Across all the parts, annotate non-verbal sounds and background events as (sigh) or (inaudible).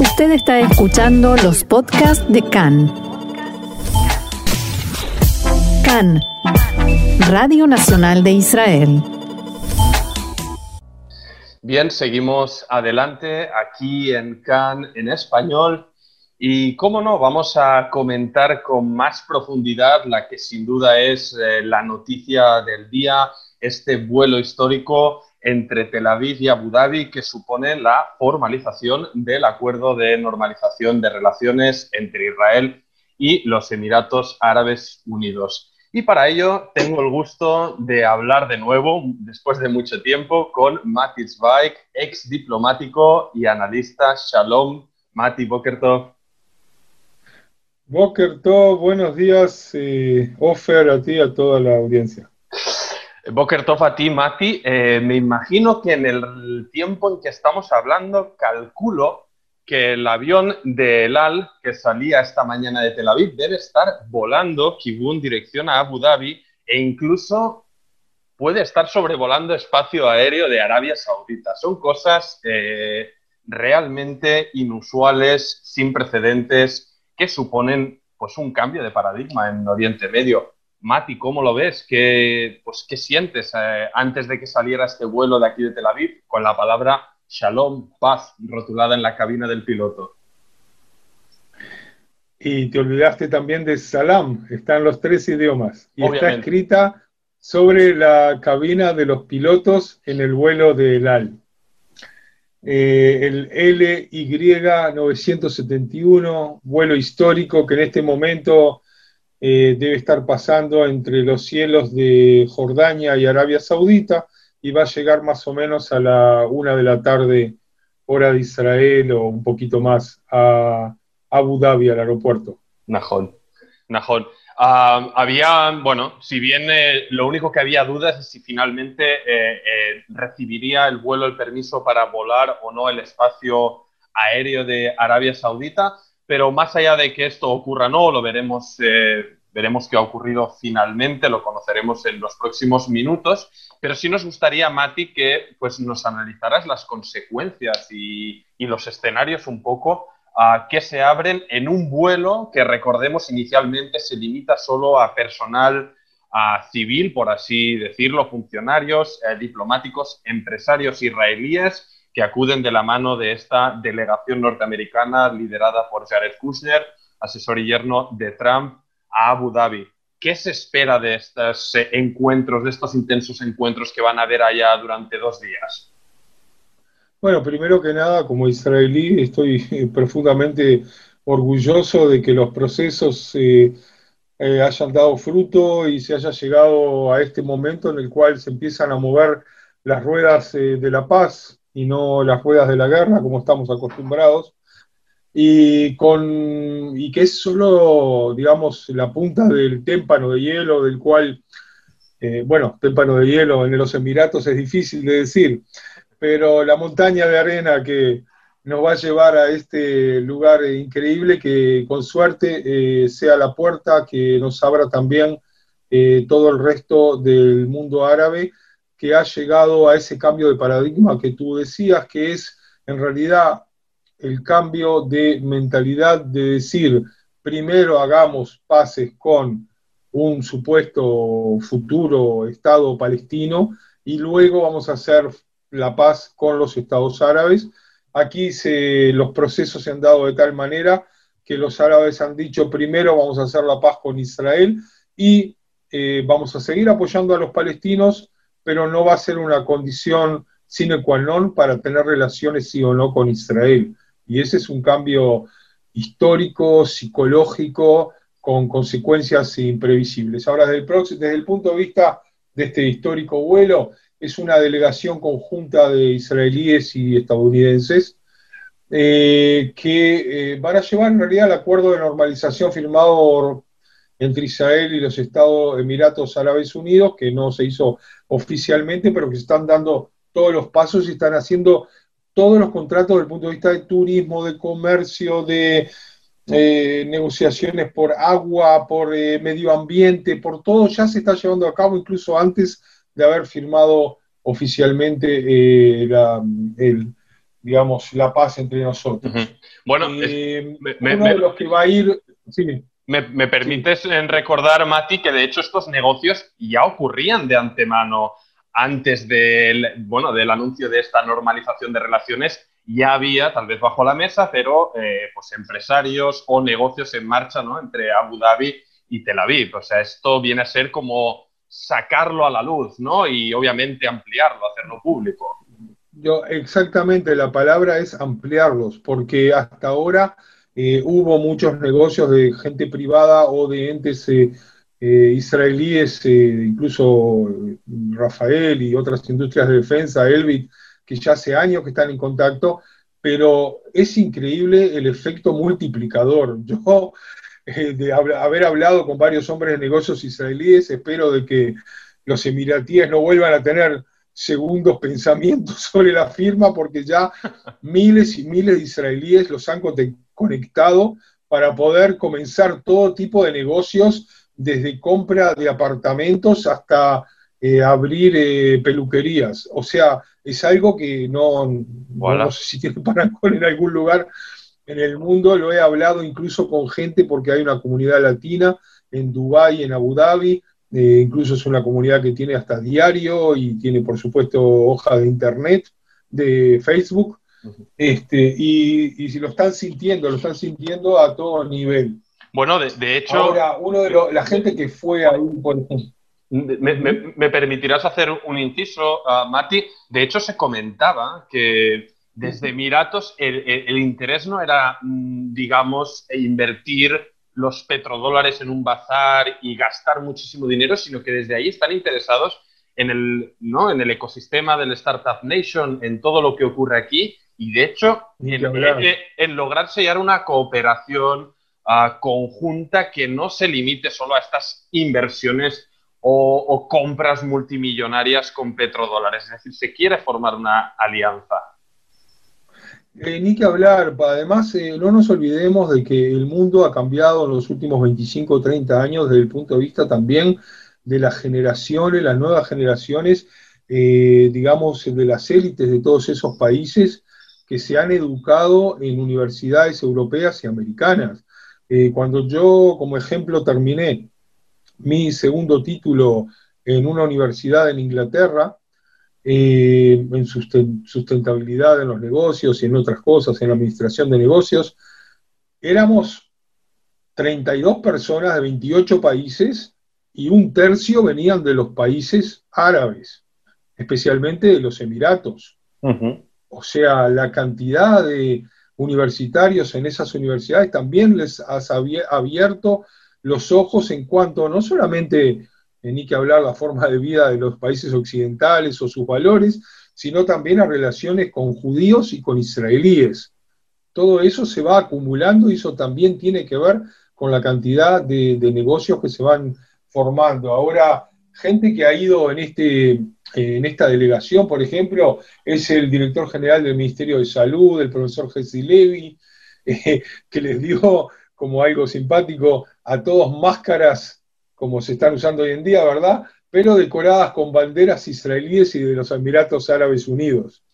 Usted está escuchando los podcasts de CAN. CAN, Radio Nacional de Israel. Bien, seguimos adelante aquí en CAN en español. Y cómo no, vamos a comentar con más profundidad la que sin duda es eh, la noticia del día, este vuelo histórico entre Tel Aviv y Abu Dhabi que supone la formalización del acuerdo de normalización de relaciones entre Israel y los Emiratos Árabes Unidos. Y para ello tengo el gusto de hablar de nuevo, después de mucho tiempo, con Mati Zweig, ex diplomático y analista. Shalom, Mati Bokertov. Bokertov, buenos días, eh, Ofer, a ti y a toda la audiencia. Boker a ti, Mati. Eh, me imagino que en el tiempo en que estamos hablando, calculo que el avión de El Al, que salía esta mañana de Tel Aviv, debe estar volando Kibun dirección a Abu Dhabi e incluso puede estar sobrevolando espacio aéreo de Arabia Saudita. Son cosas eh, realmente inusuales, sin precedentes, que suponen pues, un cambio de paradigma en Oriente Medio. Mati, ¿cómo lo ves? ¿Qué, pues, ¿qué sientes eh, antes de que saliera este vuelo de aquí de Tel Aviv con la palabra Shalom, paz, rotulada en la cabina del piloto? Y te olvidaste también de Salam, están los tres idiomas. Y está escrita sobre la cabina de los pilotos en el vuelo del AL. Eh, el LY 971, vuelo histórico que en este momento eh, debe estar pasando entre los cielos de Jordania y Arabia Saudita y va a llegar más o menos a la una de la tarde, hora de Israel o un poquito más, a Abu Dhabi, al aeropuerto. Najón. Najón. Ah, había, bueno, si bien eh, lo único que había dudas es si finalmente eh, recibiría el vuelo el permiso para volar o no el espacio aéreo de Arabia Saudita pero más allá de que esto ocurra no, lo veremos, eh, veremos qué ha ocurrido finalmente, lo conoceremos en los próximos minutos, pero sí nos gustaría, Mati, que pues, nos analizaras las consecuencias y, los escenarios un poco que se abren en un vuelo que, recordemos, inicialmente se limita solo a personal civil, por así decirlo, funcionarios, eh, diplomáticos, empresarios israelíes, que acuden de la mano de esta delegación norteamericana liderada por Jared Kushner, asesor y yerno de Trump, a Abu Dhabi. ¿Qué se espera de estos eh, encuentros, de estos intensos encuentros que van a haber allá durante dos días? Bueno, primero que nada, como israelí, estoy eh, profundamente orgulloso de que los procesos eh, hayan dado fruto y se haya llegado a este momento en el cual se empiezan a mover las ruedas de la paz, y no las ruedas de la guerra como estamos acostumbrados, y, con, y que es solo, digamos, la punta del témpano de hielo del cual, eh, bueno, témpano de hielo en los Emiratos es difícil de decir, pero la montaña de arena que nos va a llevar a este lugar increíble que con suerte eh, sea la puerta que nos abra también eh, todo el resto del mundo árabe que ha llegado a ese cambio de paradigma que tú decías, que es en realidad el cambio de mentalidad de decir, primero hagamos paces con un supuesto futuro Estado palestino y luego vamos a hacer la paz con los estados árabes. Aquí los procesos se han dado de tal manera que los árabes han dicho primero vamos a hacer la paz con Israel y eh, vamos a seguir apoyando a los palestinos pero no va a ser una condición sine qua non para tener relaciones sí o no con Israel. Y ese es un cambio histórico, psicológico, con consecuencias imprevisibles. Ahora, desde el, desde el punto de vista de este histórico vuelo, es una delegación conjunta de israelíes y estadounidenses eh, que eh, van a llevar en realidad el acuerdo de normalización firmado entre Israel y los Estados Emiratos Árabes Unidos, que no se hizo oficialmente, pero que se están dando todos los pasos y están haciendo todos los contratos desde el punto de vista de turismo, de comercio, de eh, negociaciones por agua, por eh, medio ambiente, por todo, ya se está llevando a cabo incluso antes de haber firmado oficialmente eh, digamos, la paz entre nosotros. Bueno, eh, uno de los que va a ir... Me, permites recordar, Mati, que de hecho estos negocios ya ocurrían de antemano antes del, bueno, del anuncio de esta normalización de relaciones. Ya había, tal vez bajo la mesa, pero eh, pues empresarios o negocios en marcha ¿no? entre Abu Dhabi y Tel Aviv. O sea, esto viene a ser como sacarlo a la luz, ¿no? Y obviamente ampliarlo, hacerlo público. Yo, exactamente, la palabra es ampliarlos, porque hasta ahora eh, hubo muchos negocios de gente privada o de entes eh, eh, israelíes, incluso Rafael y otras industrias de defensa, Elbit, que ya hace años que están en contacto, pero es increíble el efecto multiplicador. (laughs) Yo, de haber hablado con varios hombres de negocios israelíes, espero de que los emiratíes no vuelvan a tener segundos (laughs) pensamientos sobre la firma, porque ya miles y miles de israelíes los han conectado para poder comenzar todo tipo de negocios, desde compra de apartamentos hasta eh, abrir eh, peluquerías. O sea, es algo que no, no, sé si tiene parangón en algún lugar en el mundo. Lo he hablado incluso con gente porque hay una comunidad latina en Dubái, en Abu Dhabi. Eh, incluso es una comunidad que tiene hasta diario y tiene, por supuesto, hoja de internet, de Facebook. Este, y, si lo están sintiendo, lo están sintiendo a todo nivel. Bueno, de, hecho. Ahora, uno de la gente que fue ahí, por Me, permitirás hacer un inciso, uh, Mati. De hecho, se comentaba que desde Emiratos el, interés no era, mm, digamos, invertir los petrodólares en un bazar y gastar muchísimo dinero, sino que desde ahí están interesados en el, ¿no? en el ecosistema del Startup Nation, en todo lo que ocurre aquí y de hecho, en, lograr sellar una cooperación ah, conjunta que no se limite solo a estas inversiones o, compras multimillonarias con petrodólares. Es decir, se quiere formar una alianza. Eh, ni que hablar, además eh, no nos olvidemos de que el mundo ha cambiado en los últimos 25 o 30 años desde el punto de vista también de las generaciones, las nuevas generaciones, eh, digamos, de las élites de todos esos países que se han educado en universidades europeas y americanas. Eh, cuando yo, como ejemplo, terminé mi segundo título en una universidad en Inglaterra, eh, en sustentabilidad en los negocios y en otras cosas, en la administración de negocios, éramos 32 personas de 28 países y un tercio venían de los países árabes, especialmente de los Emiratos. O sea, la cantidad de universitarios en esas universidades también les ha abierto los ojos en cuanto no solamente ni que hablar la forma de vida de los países occidentales o sus valores, sino también a relaciones con judíos y con israelíes. Todo eso se va acumulando y eso también tiene que ver con la cantidad de, de negocios que se van formando. Ahora, gente que ha ido en este en esta delegación, por ejemplo, es el director general del Ministerio de Salud, el profesor Jesse Levy, (laughs) eh, que les dio como algo simpático a todos máscaras como se están usando hoy en día, ¿verdad? Pero decoradas con banderas israelíes y de los Emiratos Árabes Unidos.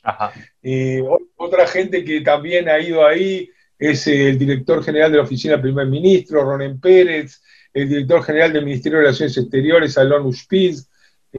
otra gente que también ha ido ahí es el director general de la Oficina del Primer Ministro, Ronen Pérez, el director general del Ministerio de Relaciones Exteriores, Alon Ushpiz,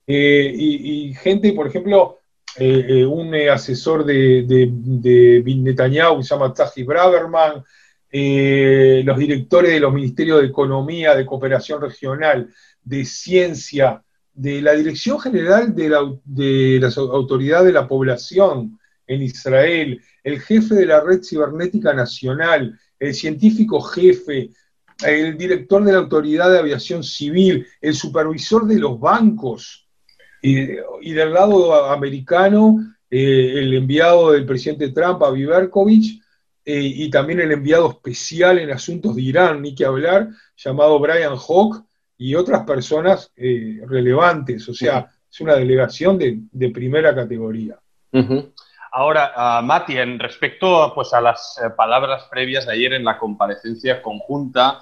eh, y, gente, por ejemplo, eh, eh, un asesor de, de, de Netanyahu se llama Tzahi Braverman, los directores de los ministerios de Economía, de Cooperación Regional, de Ciencia, de la Dirección General de la, de la Autoridad de la Población en Israel, el jefe de la Red Cibernética Nacional, el científico jefe, el director de la Autoridad de Aviación Civil, el supervisor de los bancos, y, del lado americano, eh, el enviado del presidente Trump, a Berkovich, eh, y también el enviado especial en asuntos de Irán, ni que hablar, llamado Brian Hawk, y otras personas eh, relevantes. O sea, es una delegación de, primera categoría. Ahora, uh, Mati, en respecto pues, a las palabras previas de ayer en la comparecencia conjunta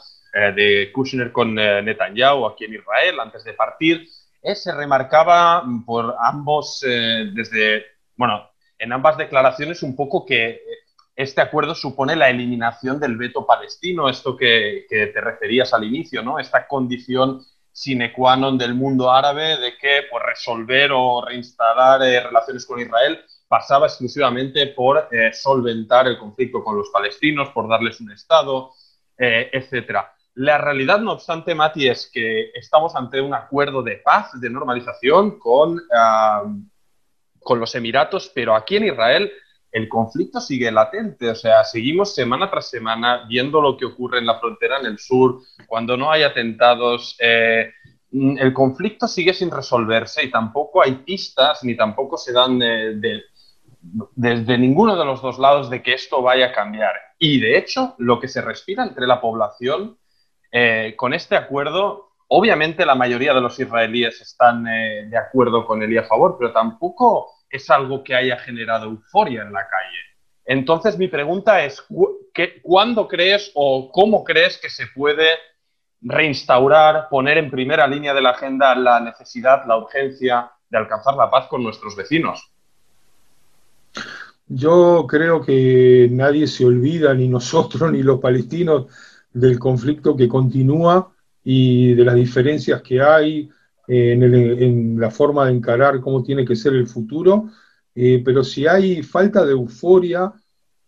de Kushner con Netanyahu aquí en Israel, antes de partir, se remarcaba por ambos, eh, desde, bueno, en ambas declaraciones un poco que este acuerdo supone la eliminación del veto palestino, esto que, te referías al inicio, ¿no? Esta condición sine qua non del mundo árabe de que pues, resolver o reinstalar eh, relaciones con Israel pasaba exclusivamente por eh, solventar el conflicto con los palestinos, por darles un Estado, eh, etc. La realidad, no obstante, Mati, es que estamos ante un acuerdo de paz, de normalización con, con los Emiratos, pero aquí en Israel el conflicto sigue latente, o sea, seguimos semana tras semana viendo lo que ocurre en la frontera en el sur, cuando no hay atentados, eh, el conflicto sigue sin resolverse y tampoco hay pistas ni tampoco se dan desde ninguno de los dos lados de que esto vaya a cambiar. Y de hecho, lo que se respira entre la población eh, con este acuerdo, obviamente la mayoría de los israelíes están eh, de acuerdo con él y a favor, pero tampoco es algo que haya generado euforia en la calle. Entonces mi pregunta es, ¿cuándo crees o cómo crees que se puede reinstaurar, poner en primera línea de la agenda la necesidad, la urgencia de alcanzar la paz con nuestros vecinos? Yo creo que nadie se olvida, ni nosotros (laughs) ni los palestinos, del conflicto que continúa y de las diferencias que hay, en, la forma de encarar cómo tiene que ser el futuro, eh, pero si hay falta de euforia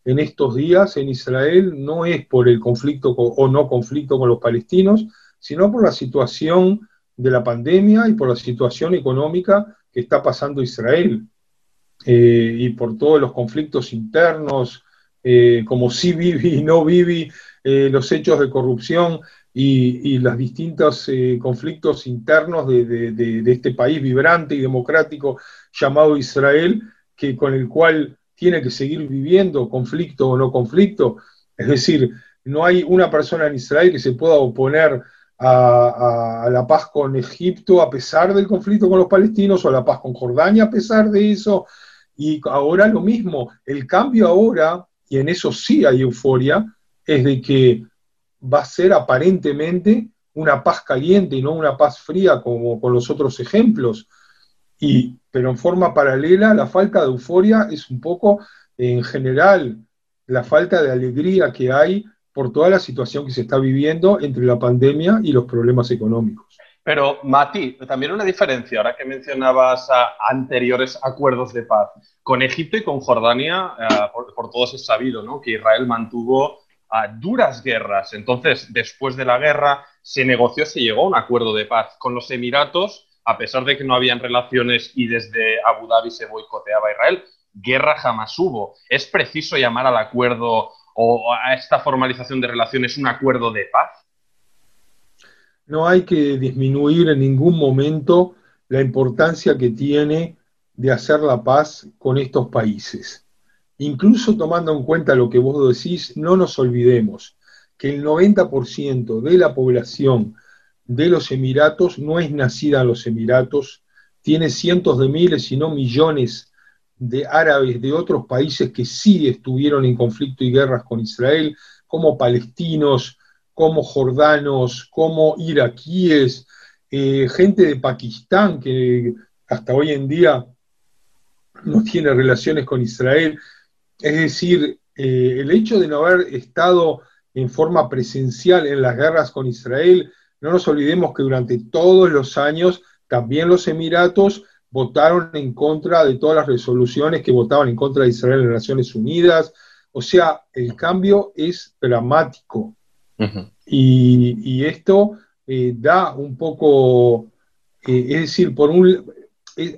en estos días en Israel, no es por el conflicto o no conflicto con los palestinos, sino por la situación de la pandemia y por la situación económica que está pasando Israel. Eh, y por todos los conflictos internos, eh, como sí viví y no viví, los hechos de corrupción y, los distintos eh, conflictos internos de, este país vibrante y democrático llamado Israel, que, con el cual tiene que seguir viviendo, conflicto o no conflicto. Es decir, no hay una persona en Israel que se pueda oponer a, la paz con Egipto a pesar del conflicto con los palestinos o a la paz con Jordania a pesar de eso. Y ahora lo mismo, el cambio ahora, y en eso sí hay euforia, es de que va a ser aparentemente una paz caliente y no una paz fría como con los otros ejemplos. Y, pero en forma paralela, la falta de euforia es un poco, en general, la falta de alegría que hay por toda la situación que se está viviendo entre la pandemia y los problemas económicos. Pero, Mati, también una diferencia, ahora que mencionabas anteriores acuerdos de paz. Con Egipto y con Jordania, eh, por, todos es sabido ¿no? que Israel mantuvo a duras guerras. Entonces, después de la guerra, se negoció, se llegó a un acuerdo de paz con los Emiratos, a pesar de que no habían relaciones y desde Abu Dhabi se boicoteaba Israel, guerra jamás hubo. ¿Es preciso llamar al acuerdo o a esta formalización de relaciones un acuerdo de paz? No hay que disminuir en ningún momento la importancia que tiene de hacer la paz con estos países. Incluso tomando en cuenta lo que vos decís, no nos olvidemos que el 90% de la población de los Emiratos no es nacida en los Emiratos, tiene cientos de miles, si no millones de árabes de otros países que sí estuvieron en conflicto y guerras con Israel, como palestinos, como jordanos, como iraquíes, eh, gente de Pakistán que hasta hoy en día no tiene relaciones con Israel, es decir, eh, el hecho de no haber estado en forma presencial en las guerras con Israel, no nos olvidemos que durante todos los años también los Emiratos votaron en contra de todas las resoluciones que votaban en contra de Israel en las Naciones Unidas. O sea, el cambio es dramático. y, esto eh, da un poco, eh, es decir, por un,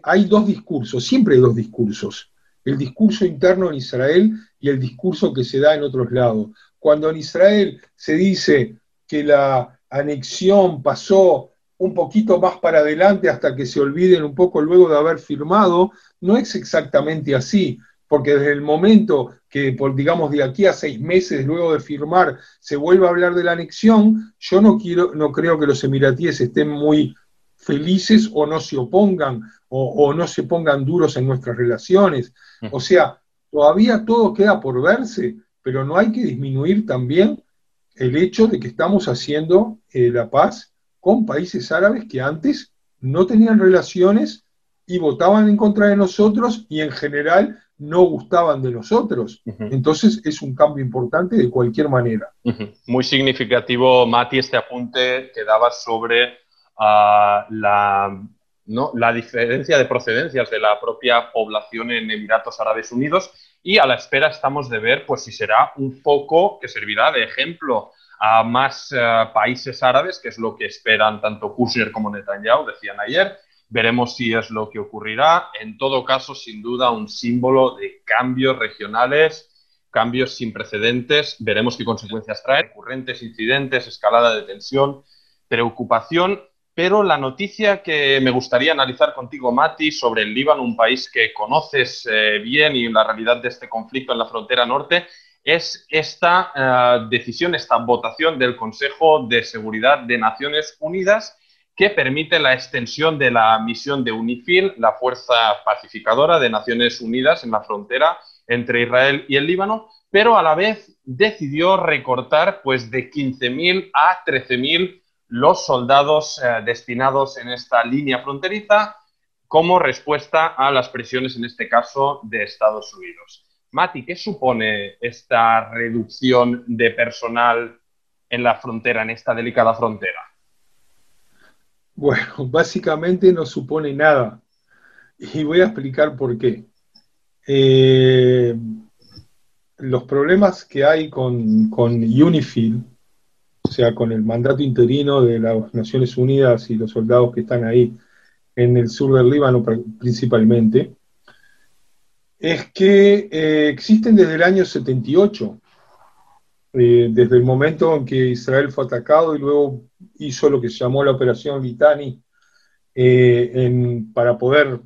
hay dos discursos, siempre hay dos discursos el discurso interno en Israel y el discurso que se da en otros lados. Cuando en Israel se dice que la anexión pasó un poquito más para adelante hasta que se olviden un poco luego de haber firmado, no es exactamente así, porque desde el momento que, por, digamos, de aquí a seis meses luego de firmar se vuelva a hablar de la anexión, yo no, quiero, no creo que los emiratíes estén muy felices o no se opongan o, no se pongan duros en nuestras relaciones. O sea, todavía todo queda por verse, pero no hay que disminuir también el hecho de que estamos haciendo eh, la paz con países árabes que antes no tenían relaciones y votaban en contra de nosotros y en general no gustaban de nosotros. Entonces es un cambio importante de cualquier manera. Muy significativo, Mati, este apunte que daba sobre ah, la, ¿no? la diferencia de procedencias de la propia población en Emiratos Árabes Unidos y a la espera estamos de ver pues, si será un foco que servirá de ejemplo a más eh, países árabes, que es lo que esperan tanto Kushner como Netanyahu, decían ayer, Veremos si es lo que ocurrirá. En todo caso, sin duda, un símbolo de cambios regionales, cambios sin precedentes. Veremos qué consecuencias trae. Recurrentes incidentes, escalada de tensión, preocupación. Pero la noticia que me gustaría analizar contigo, Mati, sobre el Líbano, un país que conoces eh, bien y la realidad de este conflicto en la frontera norte, es esta eh, decisión, esta votación del Consejo de Seguridad de Naciones Unidas que permite la extensión de la misión de UNIFIL, la fuerza pacificadora de Naciones Unidas en la frontera entre Israel y el Líbano, pero a la vez decidió recortar pues, de 15.000 a 13.000 los soldados eh, destinados en esta línea fronteriza como respuesta a las presiones, en este caso, de Estados Unidos. Mati, ¿qué supone esta reducción de personal en la frontera, en esta delicada frontera? Bueno, (laughs) básicamente no supone nada. Y voy a explicar por qué. Eh, los problemas que hay con, con UNIFIL, o sea, con el mandato interino de las Naciones Unidas y los soldados que están ahí en el sur del Líbano principalmente, es que eh, existen desde el año 78, eh, desde el momento en que Israel fue atacado y luego hizo lo que se llamó la Operación Litani eh, para poder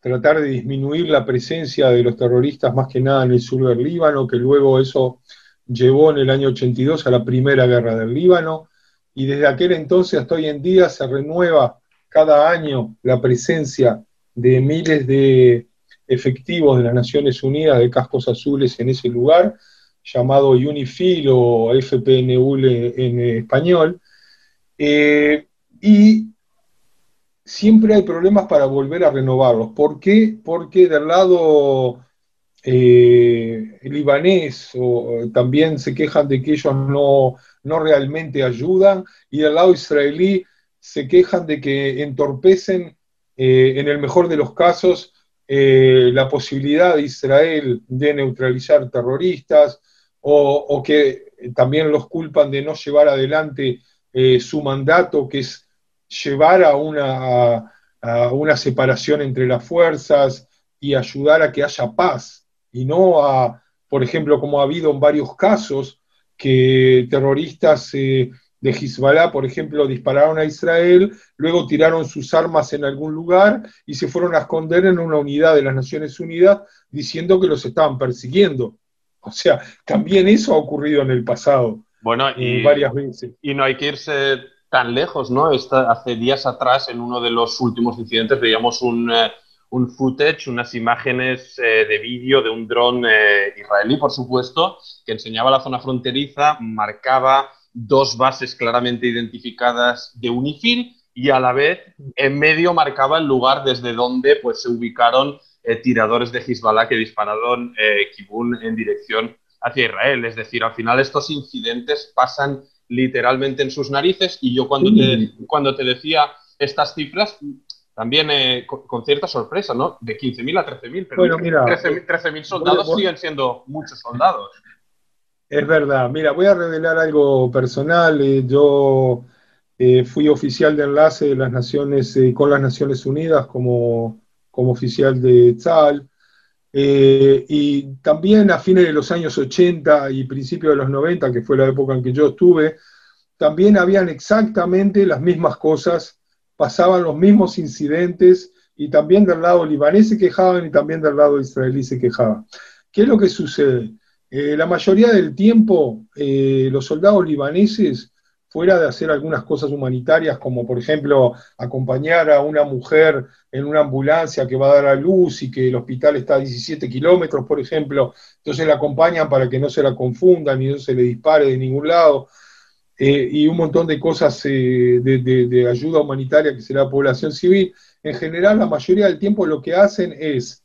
tratar de disminuir la presencia de los terroristas más que nada en el sur del Líbano, que luego eso llevó en el año 82 a la primera guerra del Líbano, y desde aquel entonces hasta hoy en día se renueva cada año la presencia de miles de efectivos de las Naciones Unidas de cascos azules en ese lugar, llamado UNIFIL o FPNU en español, eh, y siempre hay problemas para volver a renovarlos. ¿Por qué? Porque del lado eh, libanés también se quejan de que ellos no, no realmente ayudan y del lado israelí se quejan de que entorpecen, eh, en el mejor de los casos, la posibilidad de Israel de neutralizar terroristas o, que también los culpan de no llevar adelante eh, su mandato, que es llevar a una, una separación entre las fuerzas y ayudar a que haya paz, y no a, por ejemplo, como ha habido en varios casos, que terroristas eh, de Hezbollah, por ejemplo, dispararon a Israel, luego tiraron sus armas en algún lugar y se fueron a esconder en una unidad de las Naciones Unidas diciendo que los estaban persiguiendo. O sea, también eso ha ocurrido en el pasado. Bueno, y, varias veces. Y no hay que irse tan lejos, ¿no? hace días atrás, en uno de los últimos incidentes, veíamos un, eh, un footage, unas imágenes eh, de vídeo de un dron eh, israelí, por supuesto, que enseñaba la zona fronteriza, marcaba dos bases claramente identificadas de UNIFIL y a la vez en medio marcaba el lugar desde donde pues, se ubicaron tiradores de Hezbollah que dispararon Kibun en dirección hacia Israel. Es decir, al final estos incidentes pasan literalmente en sus narices y yo cuando, te, cuando te decía estas cifras, también eh, con, cierta sorpresa, ¿no? De 15.000 a 13.000, pero 13.000 soldados siguen siendo muchos soldados. Es verdad. Mira, voy a revelar algo personal. Eh, yo eh, fui oficial de enlace de las Naciones, con las Naciones Unidas como, como oficial de tzal eh, y también a fines de los años 80 y principios de los 90, que fue la época en que yo estuve, también habían exactamente las mismas cosas, pasaban los mismos incidentes y también del lado libanés se quejaban y también del lado israelí se quejaban. ¿Qué es lo que sucede? Eh, la mayoría del tiempo eh, los soldados libaneses fuera de hacer algunas cosas humanitarias, como por ejemplo acompañar a una mujer en una ambulancia que va a dar a luz y que el hospital está a 17 kilómetros, por ejemplo, entonces la acompañan para que no se la confundan y no se le dispare de ningún lado, eh, y un montón de cosas de, ayuda humanitaria que será población civil. En general, la mayoría del tiempo lo que hacen es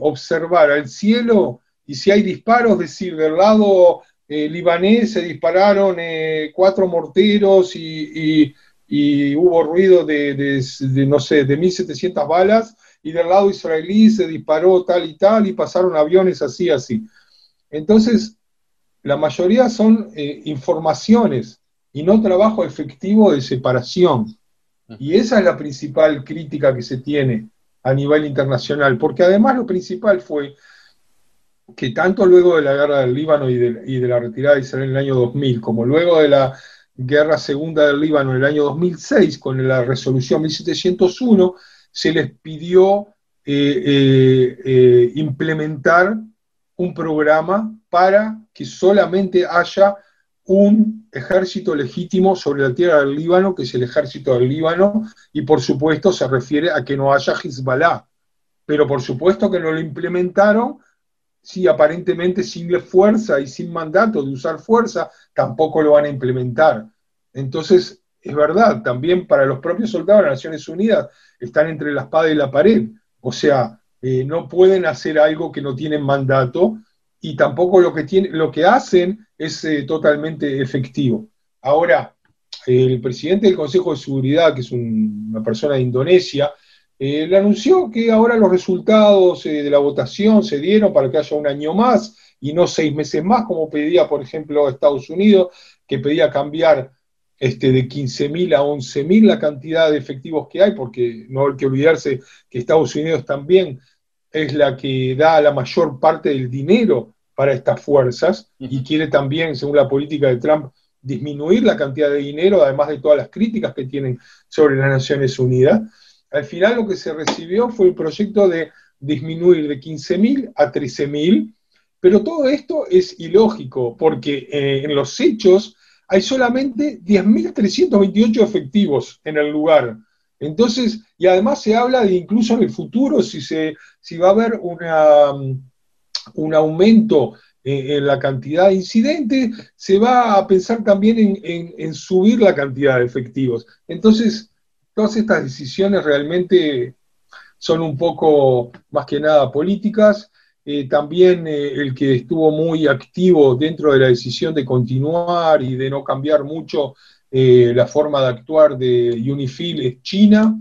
observar al cielo y si hay disparos, decir, del lado libanés se dispararon cuatro morteros y, hubo ruido de, de, no sé, de 1.700 balas, y del lado israelí se disparó tal y tal, y pasaron aviones así, así. Entonces, la mayoría son eh, informaciones y no trabajo efectivo de separación. Y esa es la principal crítica que se tiene a nivel internacional, porque además lo principal fue que tanto luego de la guerra del Líbano y de, la retirada de Israel en el año 2000, como luego de la guerra segunda del Líbano en el año 2006, con la resolución 1701, se les pidió eh, eh, implementar un programa para que solamente haya un ejército legítimo sobre la tierra del Líbano, que es el ejército del Líbano, y por supuesto se refiere a que no haya Hezbollah. Pero por supuesto que no lo implementaron, si aparentemente sin fuerza y sin mandato de usar fuerza, tampoco lo van a implementar. Entonces, es verdad, también para los propios soldados de las Naciones Unidas están entre la espada y la pared. O sea, eh, no pueden hacer algo que no tienen mandato y tampoco lo que, lo que hacen es eh, totalmente efectivo. Ahora, el presidente del Consejo de Seguridad, que es una persona de Indonesia, eh, le anunció que ahora los resultados de la votación se dieron para que haya un año más y no seis meses más, como pedía, por ejemplo, Estados Unidos, que pedía cambiar este, de 15.000 a 11.000 la cantidad de efectivos que hay, porque no hay que olvidarse que Estados Unidos también es la que da la mayor parte del dinero para estas fuerzas y quiere también, según la política de Trump, disminuir la cantidad de dinero, además de todas las críticas que tienen sobre las Naciones Unidas. Al final lo que se recibió fue el proyecto de disminuir de 15.000 a 13.000, pero todo esto es ilógico, porque eh, en los hechos hay solamente 10.328 efectivos en el lugar. Entonces, y además se habla de incluso en el futuro, si, se, si va a haber una, un aumento en, la cantidad de incidentes, se va a pensar también en, subir la cantidad de efectivos. Entonces, todas estas decisiones realmente son un poco más que nada políticas. Eh, también eh, el que estuvo muy activo dentro de la decisión de continuar y de no cambiar mucho eh, la forma de actuar de UNIFIL es China,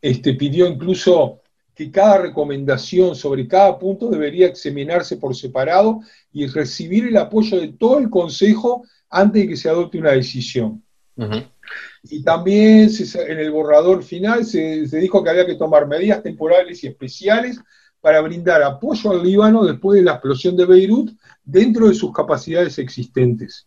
este, pidió incluso que cada recomendación sobre cada punto debería examinarse por separado y recibir el apoyo de todo el Consejo antes de que se adopte una decisión. Y también en el borrador final se, se, dijo que había que tomar medidas temporales y especiales para brindar apoyo al Líbano después de la explosión de Beirut dentro de sus capacidades existentes.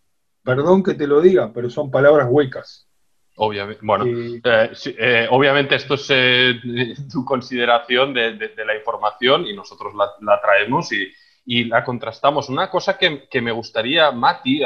Perdón que te lo diga, pero son palabras huecas. Obviamente, bueno, eh, eh, obviamente esto es eh, (laughs) tu consideración de, la información y nosotros la, traemos y, la contrastamos. Una cosa que, me gustaría, Mati,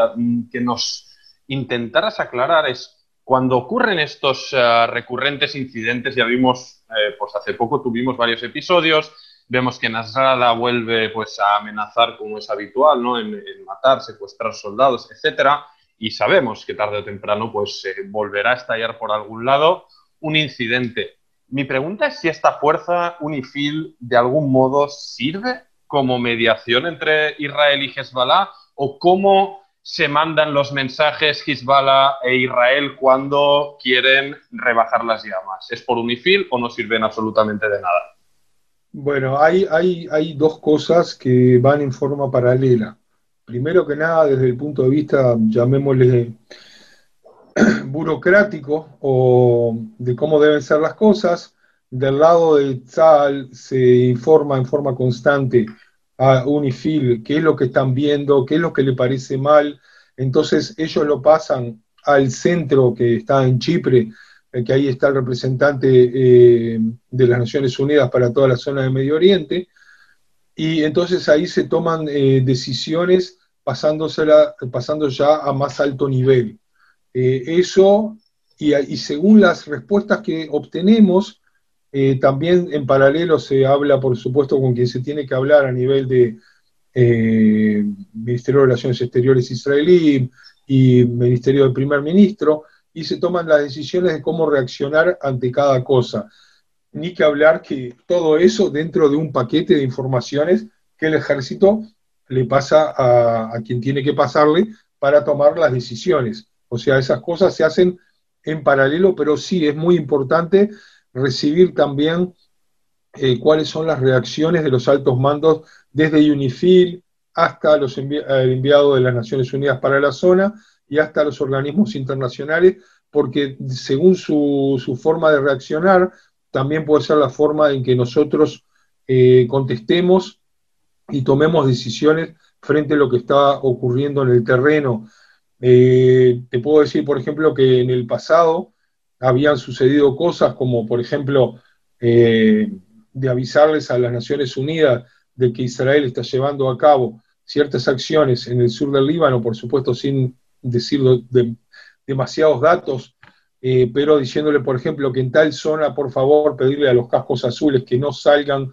que nos intentaras aclarar es cuando ocurren estos recurrentes incidentes, ya vimos, pues hace poco tuvimos varios episodios, vemos que Nasrallah vuelve pues a amenazar como es habitual, ¿no? En, en matar, secuestrar soldados, etcétera y sabemos que tarde o temprano pues volverá a estallar por algún lado un incidente. Mi pregunta es si esta fuerza UNIFIL de algún modo sirve como mediación entre Israel y Hezbollah o cómo se mandan los mensajes Hezbollah e Israel cuando quieren rebajar las llamas. ¿Es por UNIFIL o no sirven absolutamente de nada? Bueno, hay, dos cosas que van en forma paralela primero que nada, desde el punto de vista, llamémosle, (clears throat) burocrático o de cómo deben ser las cosas, del lado de Tzal se informa en forma constante a UNIFIL qué es lo que están viendo, qué es lo que le parece mal, entonces ellos lo pasan al centro que está en Chipre, eh, que ahí está el representante eh, de las Naciones Unidas para toda la zona de Medio Oriente, y entonces ahí se toman eh, decisiones pasando ya a más alto nivel. Eh, eso, y, según las respuestas que obtenemos, eh, también en paralelo se habla, por supuesto, con quien se tiene que hablar a nivel de Ministerio de Relaciones Exteriores israelí y Ministerio del Primer Ministro, y se toman las decisiones de cómo reaccionar ante cada cosa. ni que hablar que todo eso dentro de un paquete de informaciones que el ejército le pasa a, quien tiene que pasarle para tomar las decisiones. O sea, esas cosas se hacen en paralelo, pero sí es muy importante recibir también eh, cuáles son las reacciones de los altos mandos desde UNIFIL hasta los el enviado de las Naciones Unidas para la zona y hasta los organismos internacionales, porque según su, forma de reaccionar, también puede ser la forma en que nosotros eh, contestemos y tomemos decisiones frente a lo que está ocurriendo en el terreno. Eh, te puedo decir, por ejemplo, que en el pasado habían sucedido cosas como, por ejemplo, eh, de avisarles a las Naciones Unidas de que Israel está llevando a cabo ciertas acciones en el sur del Líbano, por supuesto sin decir de, demasiados datos, eh, pero diciéndole, por ejemplo, que en tal zona, por favor, pedirle a los cascos azules que no salgan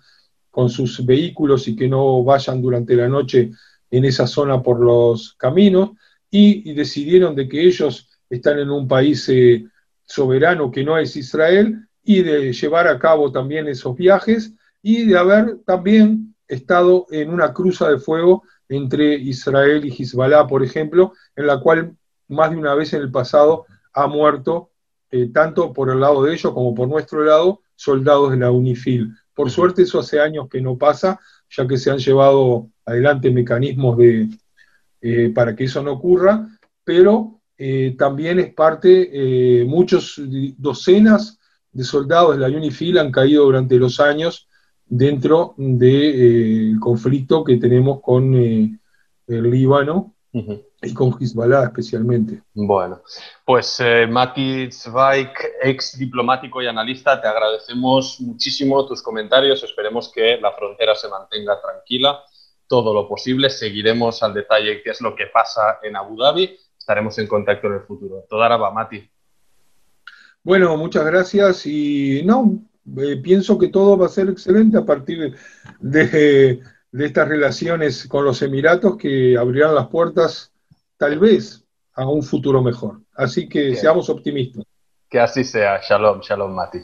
con sus vehículos y que no vayan durante la noche en esa zona por los caminos, y, decidieron de que ellos están en un país eh, soberano que no es Israel, y de llevar a cabo también esos viajes, y de haber también estado en una cruza de fuego entre Israel y Hezbollah, por ejemplo, en la cual más de una vez en el pasado ha muerto, eh, tanto por el lado de ellos como por nuestro lado, soldados de la UNIFIL. Por suerte eso hace años que no pasa, ya que se han llevado adelante mecanismos de, eh, para que eso no ocurra, pero eh, también es parte, muchos docenas de soldados de la UNIFIL han caído durante los años dentro del conflicto que tenemos con el Líbano y con Hezbollah especialmente. Bueno, pues eh, Mati Zweig, ex diplomático y analista, te agradecemos muchísimo tus comentarios. Esperemos que la frontera se mantenga tranquila todo lo posible. Seguiremos al detalle qué es lo que pasa en Abu Dhabi. Estaremos en contacto en el futuro. Toda va, Mati. Bueno, muchas gracias y no, eh, pienso que todo va a ser excelente a partir de de estas relaciones con los Emiratos que abrirán las puertas tal vez a un futuro mejor. Así que seamos optimistas. Que así sea. Shalom, shalom, Mati.